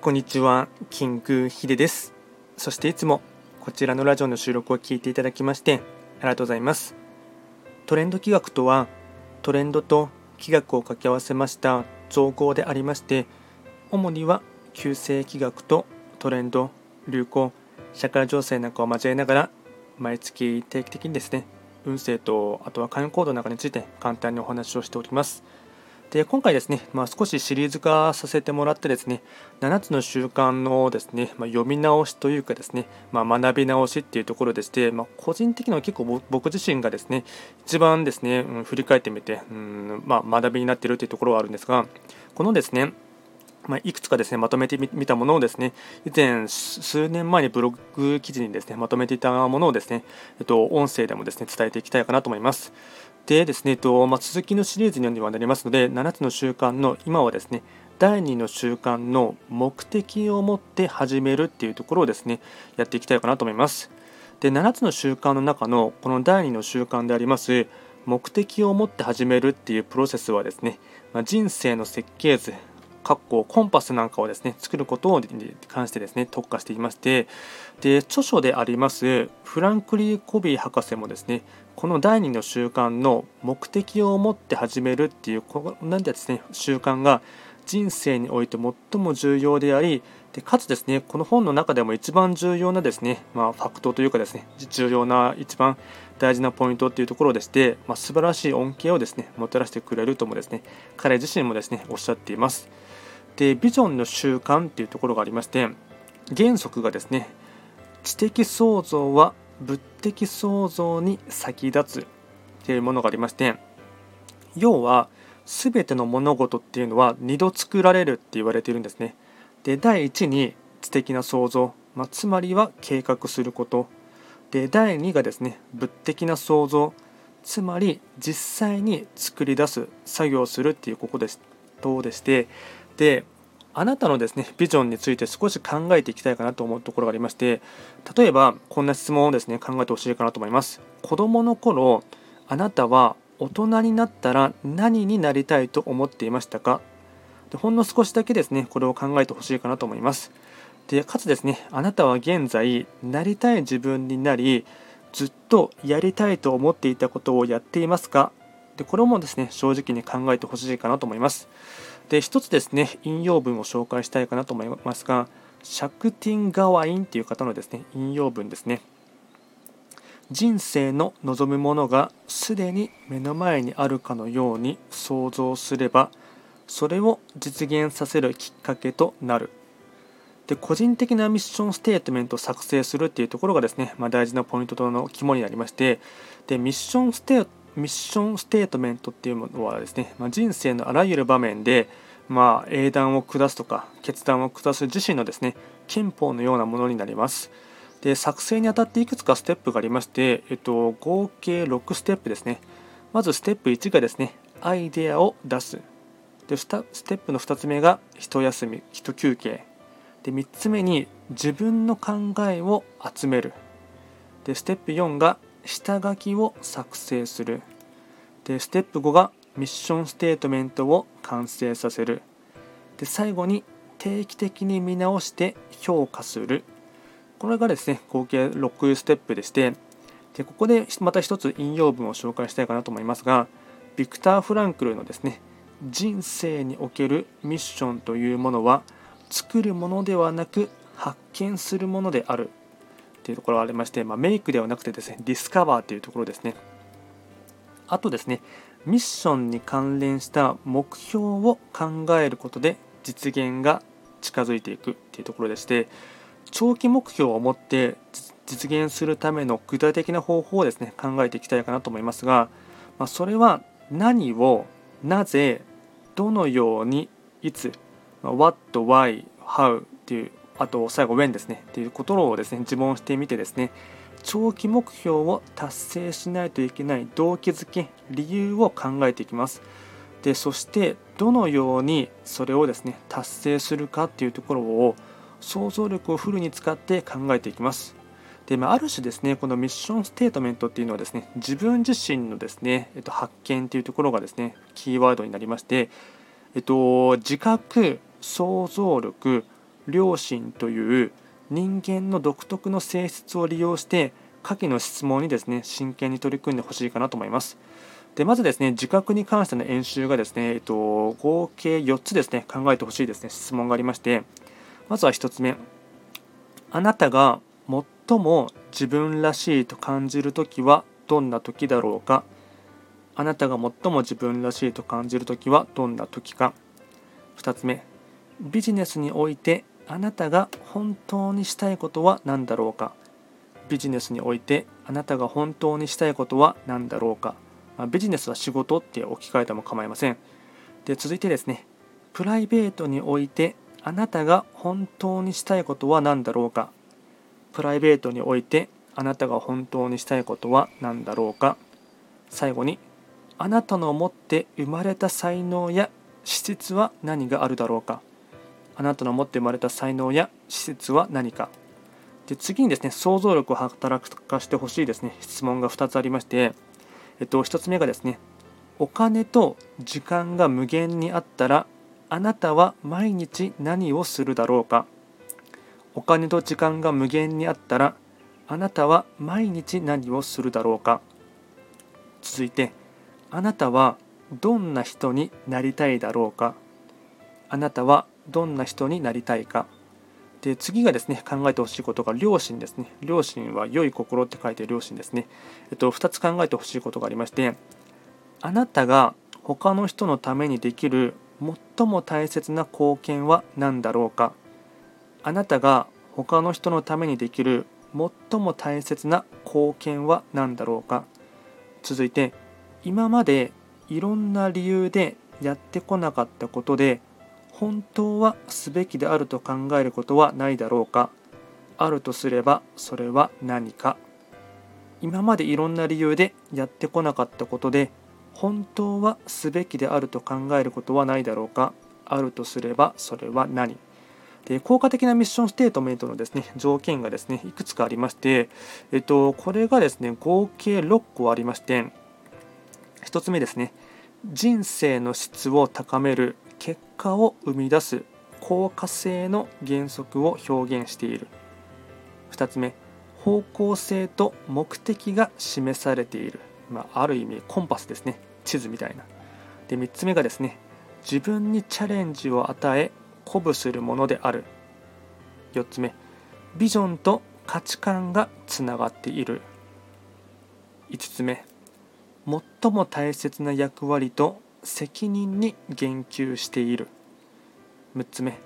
こんにちは、キングヒデです。そしていつもこちらのラジオの収録を聞いていただきましてありがとうございます。トレンド企画とは、トレンドと企画を掛け合わせました造語でありまして、主には旧世企画とトレンド、流行、社会情勢なんかを交えながら、毎月定期的にですね、運勢とあとは関与行動なんかについて簡単にお話をしております。で今回ですね、まあ、少しシリーズ化させてもらってですね7つの習慣のですね、まあ、読み直しというかですね、まあ、学び直しっていうところでして、ま個人的には結構僕自身がですね一番ですね、うん、振り返ってみて、うんま学びになっているというところはあるんですがこのですねまあ、いくつかですねまとめてみたものをですね以前数年前にブログ記事にですねまとめていたものをですね、えっと、音声でもですね伝えていきたいかなと思います。でですね、えっとまあ、続きのシリーズにはなりますので7つの習慣の今はですね第2の習慣の目的を持って始めるっていうところをですねやっていきたいかなと思います。で7つの習慣の中のこの第2の習慣であります目的を持って始めるっていうプロセスはですね、まあ、人生の設計図括弧コンパスなんかをですね作ることに関してですね特化していましてで著書でありますフランクリー・コビー博士もですねこの第2の習慣の目的を持って始めるっていうこなんでですね習慣が人生において最も重要でありでかつですねこの本の中でも一番重要なですね、まあ、ファクトというかですね重要な一番大事なポイントっていうところでして、まあ、素晴らしい恩恵をですねもたらしてくれるともですね彼自身もですねおっしゃっています。でビジョンの習慣っていうところがありまして原則がですね知的創造は物的創造に先立つっていうものがありまして要は全ての物事っていうのは2度作られるって言われているんですね。で第1に知的な創造、まあ、つまりは計画すること。で第2がですね物的な創造つまり実際に作り出す作業するっていうここです。とでしてであなたのですねビジョンについて少し考えていきたいかなと思うところがありまして例えばこんな質問をですね考えてほしいかなと思います。子供の頃あなたは大人になったら何になりたいと思っていましたか？でほんの少しだけですねこれを考えてほしいかなと思います。でかつですねあなたは現在なりたい自分になりずっとやりたいと思っていたことをやっていますか？でこれもですね正直に考えてほしいかなと思います。で一つですね引用文を紹介したいかなと思いますがシャクティン・ガワインという方のですね引用文ですね。人生の望むものがすでに目の前にあるかのように想像すればそれを実現させるきっかけとなる。で個人的なミッションステートメントを作成するっていうところがですね、まあ、大事なポイントの肝になりましてでミッションステートミッションステートメントっていうものはですね、まあ、人生のあらゆる場面で、まあ、英断を下すとか決断を下す自身のですね憲法のようなものになります。で作成にあたっていくつかステップがありまして、えっと、合計6ステップですね。まずステップ1がですね、アイデアを出す。でステップの2つ目が一休み、一休憩。で3つ目に自分の考えを集める。でステップ4が下書きを作成する。でステップ5がミッションステートメントを完成させる。で最後に定期的に見直して評価する。これがですね、合計6ステップでして、でここでまた一つ引用文を紹介したいかなと思いますが、ビクター・フランクルのですね、人生におけるミッションというものは、作るものではなく発見するものであるっていうところがありまして、まあ、メイクではなくてですね、ディスカバーというところですね。あとですね、ミッションに関連した目標を考えることで実現が近づいていくっていうところでして、長期目標を持って実現するための具体的な方法をですね、考えていきたいかなと思いますが、まあ、それは何を、なぜ、どのように、いつ、what, why, how っていうあと最後 when ですね。っていうことをですね自問してみてですね長期目標を達成しないといけない動機づけ理由を考えていきます。でそしてどのようにそれをですね達成するかっていうところを想像力をフルに使って考えていきます。で、まあ、ある種ですねこのミッションステートメントっていうのはですね自分自身のですね、えっと、発見というところがですねキーワードになりまして、えっと、自覚想像力良心という人間の独特の性質を利用して下記の質問にですね真剣に取り組んでほしいかなと思います。でまずですね自覚に関しての演習がですね、えっと、合計4つですね考えてほしいですね質問がありましてまずは1つ目。あなたが最も自分らしいと感じる時はどんな時だろうか？あなたが最も自分らしいと感じる時はどんな時か？2つ目。ビジネスにおいてあなたが本当にしたいことは何だろうか？ビジネスにおいてあなたが本当にしたいことは何だろうか、まあ、ビジネスは仕事って置き換えても構いません。で続いてですねプライベートにおいてあなたが本当にしたいことは何だろうか？プライベートにおいてあなたが本当にしたいことは何だろうか？最後にあなたの持って生まれた才能や資質は何があるだろうか？あなたの持って生まれた才能や施設は何か？で次にですね想像力を働かしてほしいですね。質問が2つありまして、えっと、1つ目がですねお金と時間が無限にあったらあなたは毎日何をするだろうか？お金と時間が無限にあったらあなたは毎日何をするだろうか？続いてあなたはどんな人になりたいだろうか？あなたはどんな人になりたいか。で次がですね考えてほしいことが良心ですね。良心は良い心って書いて良心ですね。えっと2つ考えてほしいことがありましてあなたが他の人のためにできる最も大切な貢献は何だろうか。あなたが他の人のためにできる最も大切な貢献は何だろうか。続いて今までいろんな理由でやってこなかったことで本当はすべきであると考えることはないだろうか。あるとすればそれは何か。今までいろんな理由でやってこなかったことで本当はすべきであると考えることはないだろうか。あるとすればそれは何。で効果的なミッションステートメントのですね条件がですねいくつかありまして、えっと、これがですね合計6個ありまして1つ目ですね人生の質を高める。果を生み出す効果性の原則を表現している。2つ目方向性と目的が示されている、まあ、ある意味コンパスですね。地図みたいな。で3つ目がですね自分にチャレンジを与え鼓舞するものである。4つ目ビジョンと価値観がつながっている。5つ目最も大切な役割と責任に言及している。6つ目。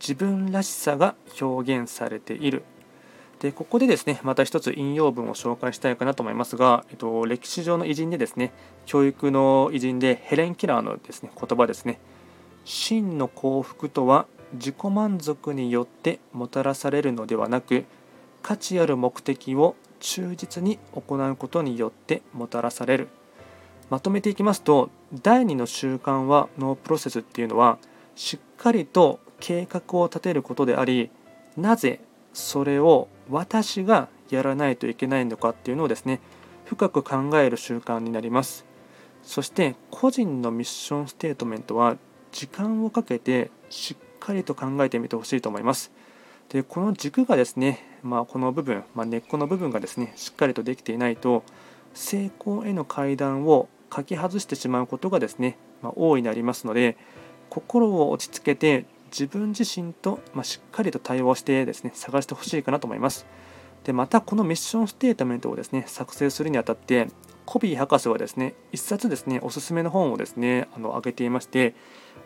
自分らしさが表現されている。でここでですねまた一つ引用文を紹介したいかなと思いますが、えっと、歴史上の偉人でですね教育の偉人でヘレン・キラーのですね言葉ですね。真の幸福とは自己満足によってもたらされるのではなく価値ある目的を忠実に行うことによってもたらされる。まとめていきますと第2の習慣はノープロセスっていうのはしっかりと計画を立てることでありなぜそれを私がやらないといけないのかっていうのをですね深く考える習慣になります。そして個人のミッションステートメントは時間をかけてしっかりと考えてみてほしいと思います。でこの軸がですね、まあ、この部分、まあ、根っこの部分がですねしっかりとできていないと成功への階段を書き外してしまうことがですね、まあ、大いになりますので心を落ち着けて自分自身と、ましっかりと対応してですね探してほしいかなと思います。でまたこのミッションステートメントをですね作成するにあたってコビー博士はですね一冊ですねおすすめの本をですねあの挙げていまして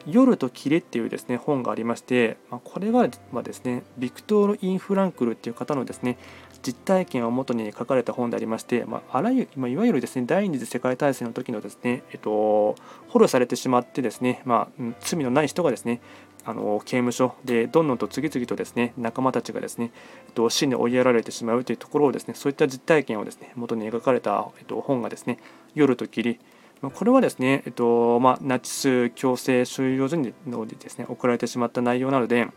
夜と霧っていうですね本がありまして、まあ、これはですねビクトール・イン・フランクルっていう方のですね実体験をもとに書かれた本でありまして、まあ、あらゆる、まあ、いわゆるですね第二次世界大戦の時のですね、えっと、捕虜されてしまってですね、まあ、罪のない人がですねあの刑務所でどんどんと次々とですね仲間たちがですね、えっと、死に追いやられてしまうというところをですねそういった実体験をですね元に描かれた、えっと、本がですね「夜と霧」これはですね、えっとまあ、ナチス強制収容所にのですね送られてしまった内容なので、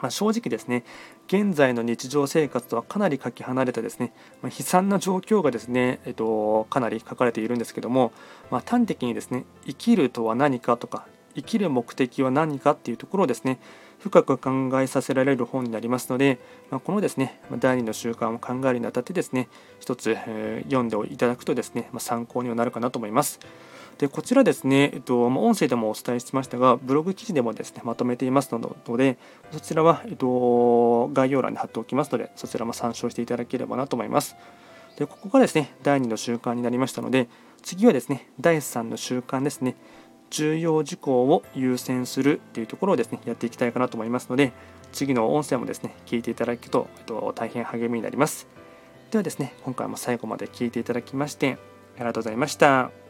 まあ、正直ですね現在の日常生活とはかなりかけ離れたですね、まあ、悲惨な状況がですね、えっと、かなり書かれているんですけども、まあ、端的にですね生きるとは何かとか生きる目的は何かっていうところをですね深く考えさせられる本になりますので、まあ、このですね第2の習慣を考えるにあたってですね一つ、えー、読んでいただくとですね、まあ、参考にはなるかなと思います。でこちらですね、えっと、音声でもお伝えしましたが、ブログ記事でもですねまとめていますので、そちらは、えっと、概要欄に貼っておきますので、そちらも参照していただければなと思います。でここがですね、第2の習慣になりましたので、次はですね、第3の習慣ですね、重要事項を優先するというところをですね、やっていきたいかなと思いますので、次の音声もですね、聞いていただくと、えっと、大変励みになります。ではですね、今回も最後まで聞いていただきまして、ありがとうございました。